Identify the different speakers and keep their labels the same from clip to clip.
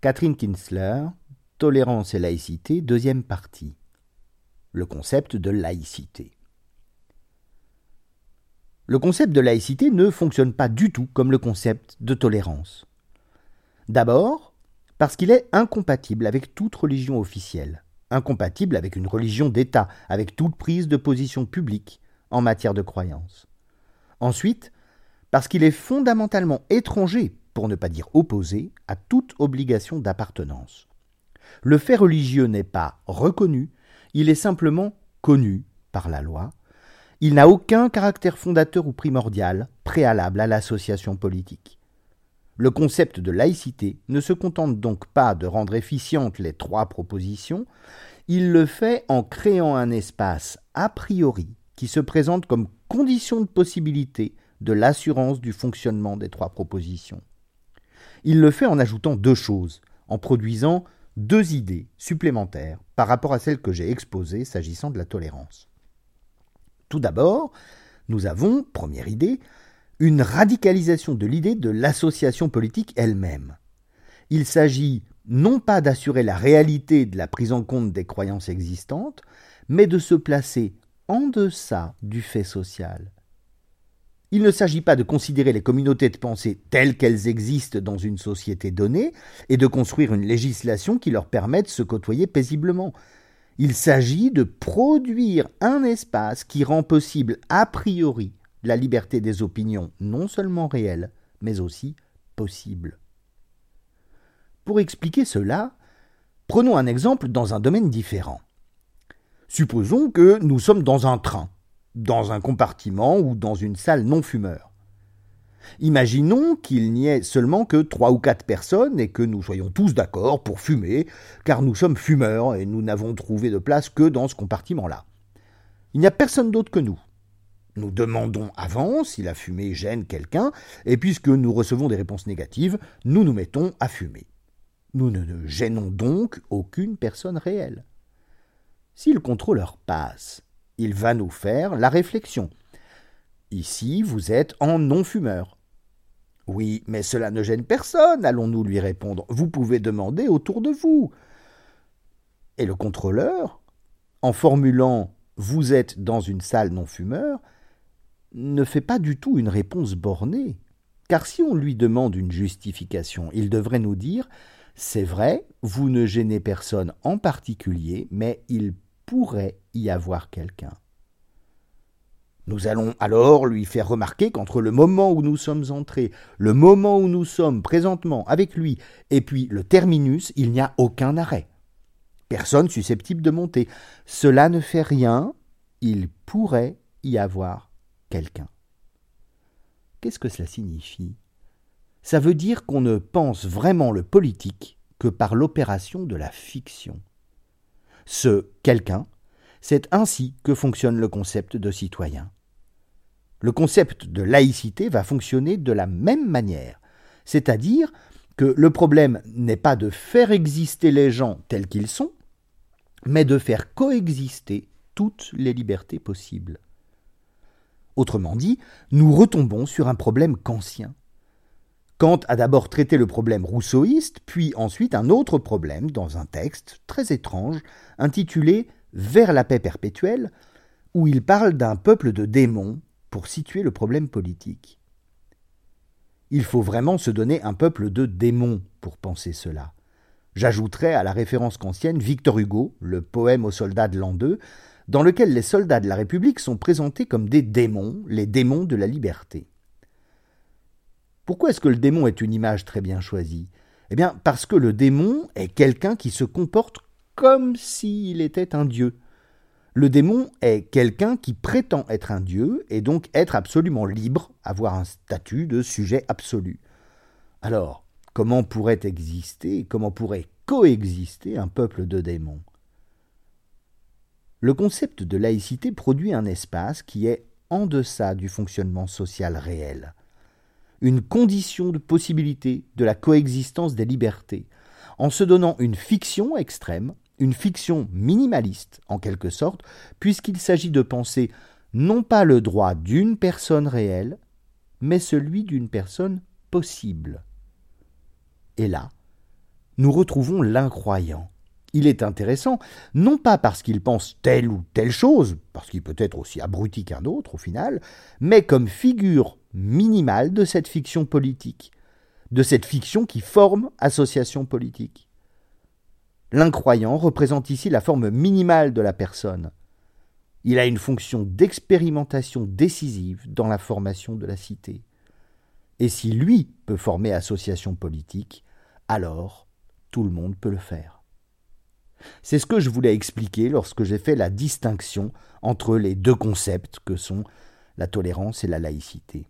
Speaker 1: Catherine Kinsler, Tolérance et laïcité, deuxième partie. Le concept de laïcité. Le concept de laïcité ne fonctionne pas du tout comme le concept de tolérance. D'abord, parce qu'il est incompatible avec toute religion officielle, incompatible avec une religion d'État, avec toute prise de position publique en matière de croyance. Ensuite, parce qu'il est fondamentalement étranger, pour ne pas dire opposé, à toute obligation d'appartenance. Le fait religieux n'est pas reconnu, il est simplement connu par la loi. Il n'a aucun caractère fondateur ou primordial, préalable à l'association politique. Le concept de laïcité ne se contente donc pas de rendre efficientes les trois propositions, il le fait en créant un espace a priori qui se présente comme condition de possibilité de l'assurance du fonctionnement des trois propositions. Il le fait en ajoutant deux choses, en produisant deux idées supplémentaires par rapport à celles que j'ai exposées s'agissant de la tolérance. Tout d'abord, nous avons, première idée, une radicalisation de l'idée de l'association politique elle-même. Il s'agit non pas d'assurer la réalité de la prise en compte des croyances existantes, mais de se placer en deçà du fait social, il ne s'agit pas de considérer les communautés de pensée telles qu'elles existent dans une société donnée et de construire une législation qui leur permette de se côtoyer paisiblement. Il s'agit de produire un espace qui rend possible a priori la liberté des opinions non seulement réelle, mais aussi possible. Pour expliquer cela, prenons un exemple dans un domaine différent. Supposons que nous sommes dans un train dans un compartiment ou dans une salle non fumeur. Imaginons qu'il n'y ait seulement que trois ou quatre personnes et que nous soyons tous d'accord pour fumer, car nous sommes fumeurs et nous n'avons trouvé de place que dans ce compartiment-là. Il n'y a personne d'autre que nous. Nous demandons avant si la fumée gêne quelqu'un, et puisque nous recevons des réponses négatives, nous nous mettons à fumer. Nous ne gênons donc aucune personne réelle. Si le contrôleur passe il va nous faire la réflexion. Ici, vous êtes en non-fumeur. Oui, mais cela ne gêne personne, allons-nous lui répondre. Vous pouvez demander autour de vous. Et le contrôleur, en formulant Vous êtes dans une salle non-fumeur, ne fait pas du tout une réponse bornée. Car si on lui demande une justification, il devrait nous dire C'est vrai, vous ne gênez personne en particulier, mais il pourrait y avoir quelqu'un. Nous allons alors lui faire remarquer qu'entre le moment où nous sommes entrés, le moment où nous sommes présentement avec lui, et puis le terminus, il n'y a aucun arrêt. Personne susceptible de monter. Cela ne fait rien, il pourrait y avoir quelqu'un. Qu'est-ce que cela signifie? Ça veut dire qu'on ne pense vraiment le politique que par l'opération de la fiction. Ce quelqu'un, c'est ainsi que fonctionne le concept de citoyen. Le concept de laïcité va fonctionner de la même manière, c'est-à-dire que le problème n'est pas de faire exister les gens tels qu'ils sont, mais de faire coexister toutes les libertés possibles. Autrement dit, nous retombons sur un problème kantien. Kant a d'abord traité le problème rousseauiste, puis ensuite un autre problème dans un texte très étrange intitulé Vers la paix perpétuelle, où il parle d'un peuple de démons pour situer le problème politique. Il faut vraiment se donner un peuple de démons pour penser cela. J'ajouterai à la référence kantienne Victor Hugo, le poème aux soldats de l'an 2, dans lequel les soldats de la République sont présentés comme des démons, les démons de la liberté. Pourquoi est-ce que le démon est une image très bien choisie? Eh bien, parce que le démon est quelqu'un qui se comporte comme s'il était un dieu. Le démon est quelqu'un qui prétend être un dieu et donc être absolument libre, avoir un statut de sujet absolu. Alors, comment pourrait exister, comment pourrait coexister un peuple de démons? Le concept de laïcité produit un espace qui est en deçà du fonctionnement social réel une condition de possibilité de la coexistence des libertés, en se donnant une fiction extrême, une fiction minimaliste en quelque sorte, puisqu'il s'agit de penser non pas le droit d'une personne réelle, mais celui d'une personne possible. Et là, nous retrouvons l'incroyant. Il est intéressant, non pas parce qu'il pense telle ou telle chose, parce qu'il peut être aussi abruti qu'un autre au final, mais comme figure minimale de cette fiction politique, de cette fiction qui forme association politique. L'incroyant représente ici la forme minimale de la personne. Il a une fonction d'expérimentation décisive dans la formation de la cité. Et si lui peut former association politique, alors tout le monde peut le faire. C'est ce que je voulais expliquer lorsque j'ai fait la distinction entre les deux concepts que sont la tolérance et la laïcité.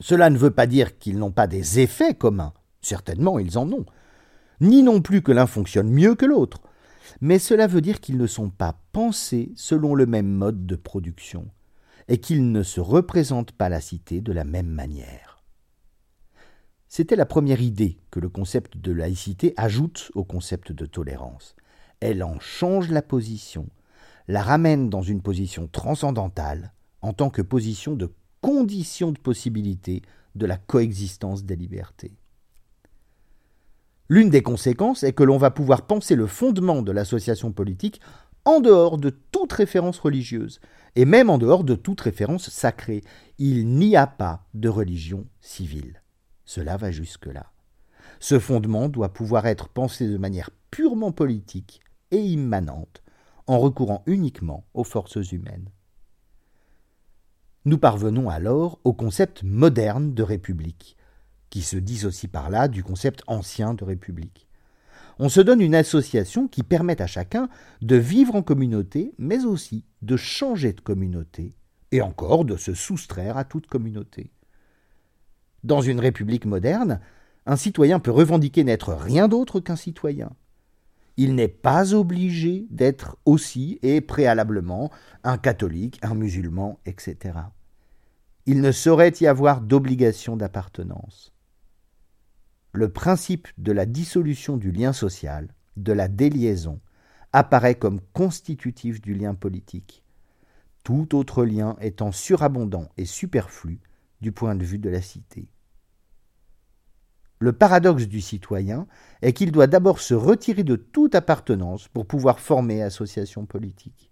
Speaker 1: Cela ne veut pas dire qu'ils n'ont pas des effets communs, certainement ils en ont, ni non plus que l'un fonctionne mieux que l'autre, mais cela veut dire qu'ils ne sont pas pensés selon le même mode de production, et qu'ils ne se représentent pas la cité de la même manière. C'était la première idée que le concept de laïcité ajoute au concept de tolérance. Elle en change la position, la ramène dans une position transcendantale en tant que position de condition de possibilité de la coexistence des libertés. L'une des conséquences est que l'on va pouvoir penser le fondement de l'association politique en dehors de toute référence religieuse, et même en dehors de toute référence sacrée. Il n'y a pas de religion civile. Cela va jusque-là. Ce fondement doit pouvoir être pensé de manière purement politique et immanente, en recourant uniquement aux forces humaines. Nous parvenons alors au concept moderne de république, qui se dissocie par là du concept ancien de république. On se donne une association qui permet à chacun de vivre en communauté, mais aussi de changer de communauté, et encore de se soustraire à toute communauté. Dans une république moderne, un citoyen peut revendiquer n'être rien d'autre qu'un citoyen. Il n'est pas obligé d'être aussi et préalablement un catholique, un musulman, etc il ne saurait y avoir d'obligation d'appartenance. Le principe de la dissolution du lien social, de la déliaison, apparaît comme constitutif du lien politique, tout autre lien étant surabondant et superflu du point de vue de la cité. Le paradoxe du citoyen est qu'il doit d'abord se retirer de toute appartenance pour pouvoir former association politique.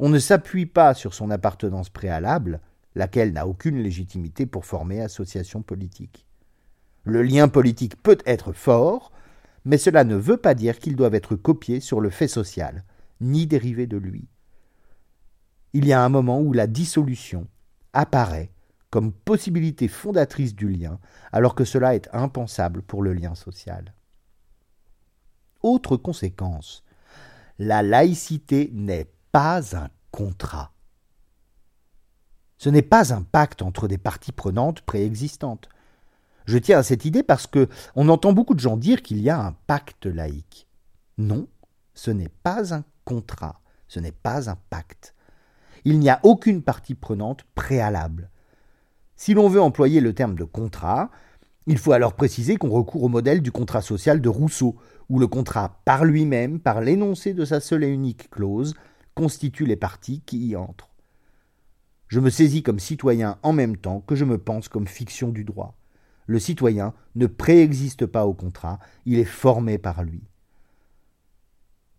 Speaker 1: On ne s'appuie pas sur son appartenance préalable, laquelle n'a aucune légitimité pour former association politique. Le lien politique peut être fort, mais cela ne veut pas dire qu'il doit être copié sur le fait social, ni dérivé de lui. Il y a un moment où la dissolution apparaît comme possibilité fondatrice du lien, alors que cela est impensable pour le lien social. Autre conséquence, la laïcité n'est pas un contrat. Ce n'est pas un pacte entre des parties prenantes préexistantes. Je tiens à cette idée parce que on entend beaucoup de gens dire qu'il y a un pacte laïque. Non, ce n'est pas un contrat, ce n'est pas un pacte. Il n'y a aucune partie prenante préalable. Si l'on veut employer le terme de contrat, il faut alors préciser qu'on recourt au modèle du contrat social de Rousseau, où le contrat par lui-même, par l'énoncé de sa seule et unique clause, constitue les parties qui y entrent. Je me saisis comme citoyen en même temps que je me pense comme fiction du droit. Le citoyen ne préexiste pas au contrat, il est formé par lui.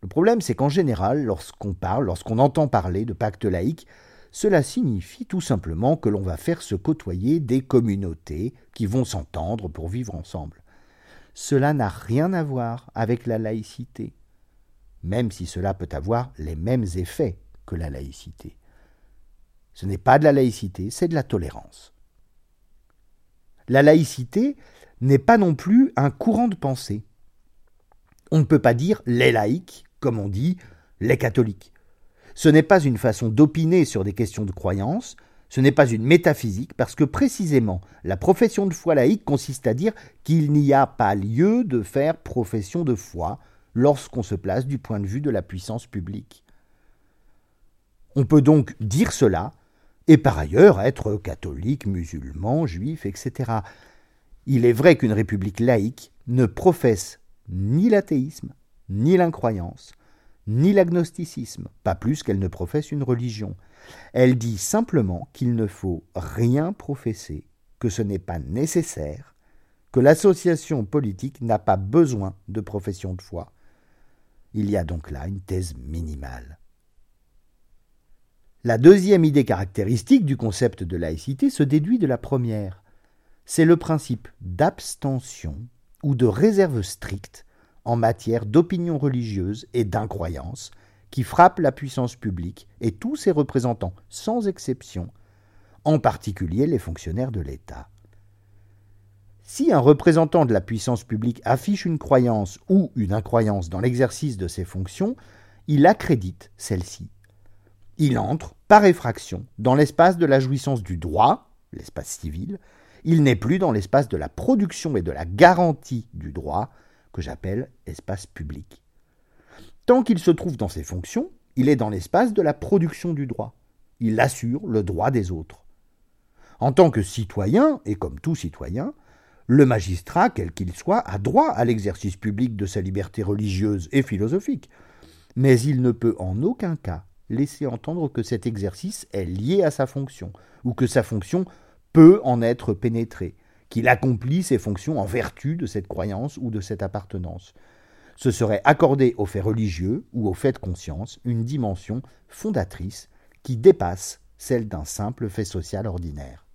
Speaker 1: Le problème, c'est qu'en général, lorsqu'on parle, lorsqu'on entend parler de pacte laïque, cela signifie tout simplement que l'on va faire se côtoyer des communautés qui vont s'entendre pour vivre ensemble. Cela n'a rien à voir avec la laïcité, même si cela peut avoir les mêmes effets que la laïcité. Ce n'est pas de la laïcité, c'est de la tolérance. La laïcité n'est pas non plus un courant de pensée. On ne peut pas dire les laïcs comme on dit les catholiques. Ce n'est pas une façon d'opiner sur des questions de croyance, ce n'est pas une métaphysique, parce que précisément la profession de foi laïque consiste à dire qu'il n'y a pas lieu de faire profession de foi lorsqu'on se place du point de vue de la puissance publique. On peut donc dire cela et par ailleurs être catholique, musulman, juif, etc. Il est vrai qu'une république laïque ne professe ni l'athéisme, ni l'incroyance, ni l'agnosticisme, pas plus qu'elle ne professe une religion. Elle dit simplement qu'il ne faut rien professer, que ce n'est pas nécessaire, que l'association politique n'a pas besoin de profession de foi. Il y a donc là une thèse minimale. La deuxième idée caractéristique du concept de laïcité se déduit de la première. C'est le principe d'abstention ou de réserve stricte en matière d'opinion religieuse et d'incroyance qui frappe la puissance publique et tous ses représentants, sans exception, en particulier les fonctionnaires de l'État. Si un représentant de la puissance publique affiche une croyance ou une incroyance dans l'exercice de ses fonctions, il accrédite celle-ci. Il entre, par effraction, dans l'espace de la jouissance du droit, l'espace civil, il n'est plus dans l'espace de la production et de la garantie du droit, que j'appelle espace public. Tant qu'il se trouve dans ses fonctions, il est dans l'espace de la production du droit. Il assure le droit des autres. En tant que citoyen, et comme tout citoyen, le magistrat, quel qu'il soit, a droit à l'exercice public de sa liberté religieuse et philosophique, mais il ne peut en aucun cas laisser entendre que cet exercice est lié à sa fonction, ou que sa fonction peut en être pénétrée, qu'il accomplit ses fonctions en vertu de cette croyance ou de cette appartenance. Ce serait accorder aux faits religieux ou aux faits de conscience une dimension fondatrice qui dépasse celle d'un simple fait social ordinaire.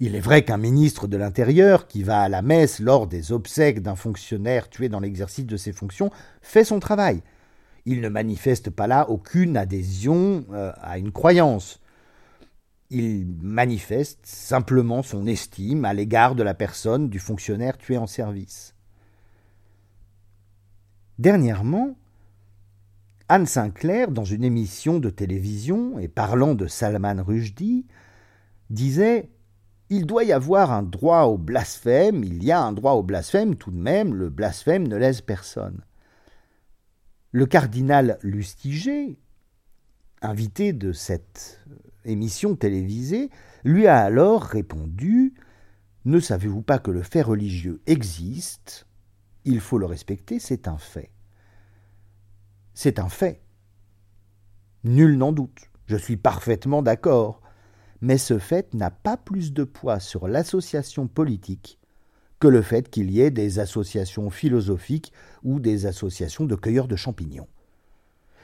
Speaker 1: Il est vrai qu'un ministre de l'Intérieur, qui va à la messe lors des obsèques d'un fonctionnaire tué dans l'exercice de ses fonctions, fait son travail. Il ne manifeste pas là aucune adhésion euh, à une croyance. Il manifeste simplement son estime à l'égard de la personne du fonctionnaire tué en service. Dernièrement, Anne Sinclair, dans une émission de télévision et parlant de Salman Rushdie, disait il doit y avoir un droit au blasphème, il y a un droit au blasphème, tout de même, le blasphème ne laisse personne. Le cardinal Lustiger, invité de cette émission télévisée, lui a alors répondu Ne savez-vous pas que le fait religieux existe? Il faut le respecter, c'est un fait. C'est un fait. Nul n'en doute. Je suis parfaitement d'accord mais ce fait n'a pas plus de poids sur l'association politique que le fait qu'il y ait des associations philosophiques ou des associations de cueilleurs de champignons.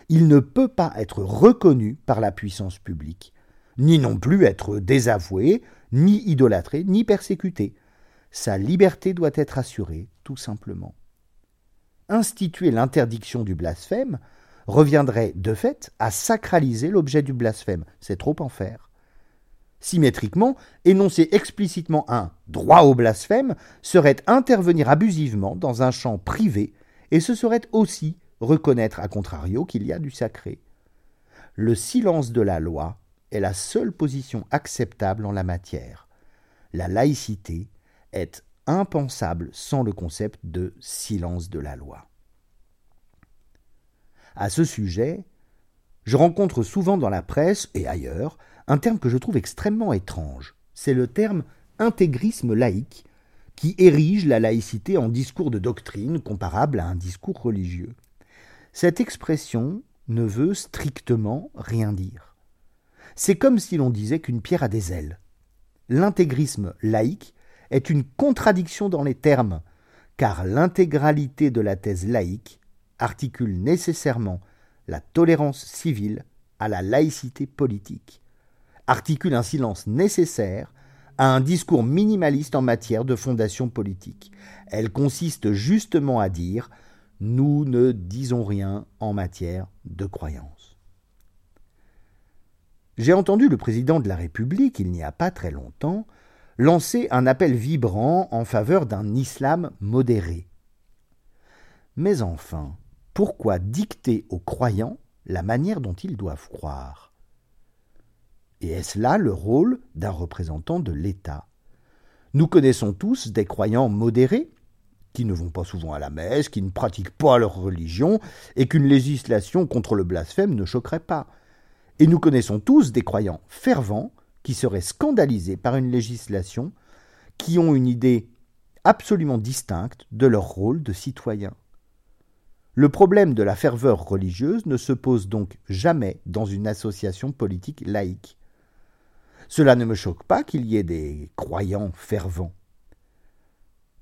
Speaker 1: Il ne peut pas être reconnu par la puissance publique, ni non plus être désavoué, ni idolâtré, ni persécuté. Sa liberté doit être assurée, tout simplement. Instituer l'interdiction du blasphème reviendrait de fait à sacraliser l'objet du blasphème. C'est trop en faire symétriquement, énoncer explicitement un droit au blasphème serait intervenir abusivement dans un champ privé, et ce serait aussi reconnaître à contrario qu'il y a du sacré. Le silence de la loi est la seule position acceptable en la matière. La laïcité est impensable sans le concept de silence de la loi. À ce sujet, je rencontre souvent dans la presse et ailleurs un terme que je trouve extrêmement étrange. C'est le terme intégrisme laïque, qui érige la laïcité en discours de doctrine comparable à un discours religieux. Cette expression ne veut strictement rien dire. C'est comme si l'on disait qu'une pierre a des ailes. L'intégrisme laïque est une contradiction dans les termes, car l'intégralité de la thèse laïque articule nécessairement la tolérance civile à la laïcité politique articule un silence nécessaire à un discours minimaliste en matière de fondation politique. Elle consiste justement à dire nous ne disons rien en matière de croyance. J'ai entendu le président de la République, il n'y a pas très longtemps, lancer un appel vibrant en faveur d'un islam modéré. Mais enfin, pourquoi dicter aux croyants la manière dont ils doivent croire? Et est-ce là le rôle d'un représentant de l'État? Nous connaissons tous des croyants modérés, qui ne vont pas souvent à la messe, qui ne pratiquent pas leur religion, et qu'une législation contre le blasphème ne choquerait pas. Et nous connaissons tous des croyants fervents qui seraient scandalisés par une législation, qui ont une idée absolument distincte de leur rôle de citoyen. Le problème de la ferveur religieuse ne se pose donc jamais dans une association politique laïque. Cela ne me choque pas qu'il y ait des croyants fervents,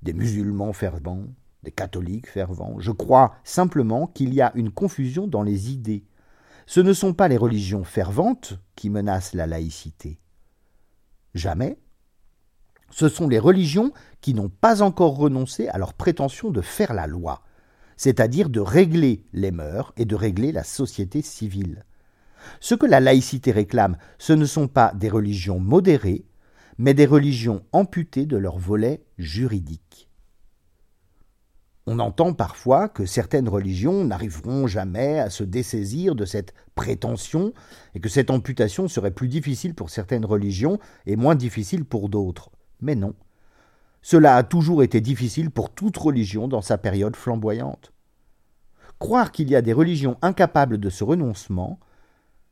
Speaker 1: des musulmans fervents, des catholiques fervents. Je crois simplement qu'il y a une confusion dans les idées. Ce ne sont pas les religions ferventes qui menacent la laïcité. Jamais. Ce sont les religions qui n'ont pas encore renoncé à leur prétention de faire la loi, c'est-à-dire de régler les mœurs et de régler la société civile. Ce que la laïcité réclame, ce ne sont pas des religions modérées, mais des religions amputées de leur volet juridique. On entend parfois que certaines religions n'arriveront jamais à se dessaisir de cette prétention et que cette amputation serait plus difficile pour certaines religions et moins difficile pour d'autres. Mais non. Cela a toujours été difficile pour toute religion dans sa période flamboyante. Croire qu'il y a des religions incapables de ce renoncement,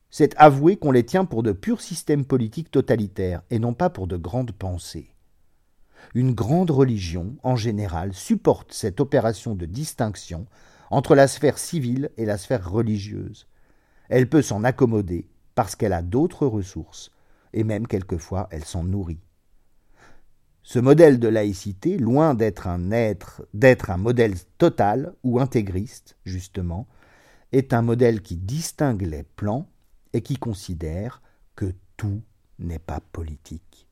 Speaker 1: c'est avouer qu'on les tient pour de purs systèmes politiques totalitaires et non pas pour de grandes pensées. Une grande religion, en général, supporte cette opération de distinction entre la sphère civile et la sphère religieuse. Elle peut s'en accommoder parce qu'elle a d'autres ressources, et même quelquefois elle s'en nourrit. Ce modèle de laïcité, loin d'être un modèle total ou intégriste, justement, est un modèle qui distingue les plans et qui considère que tout n'est pas politique.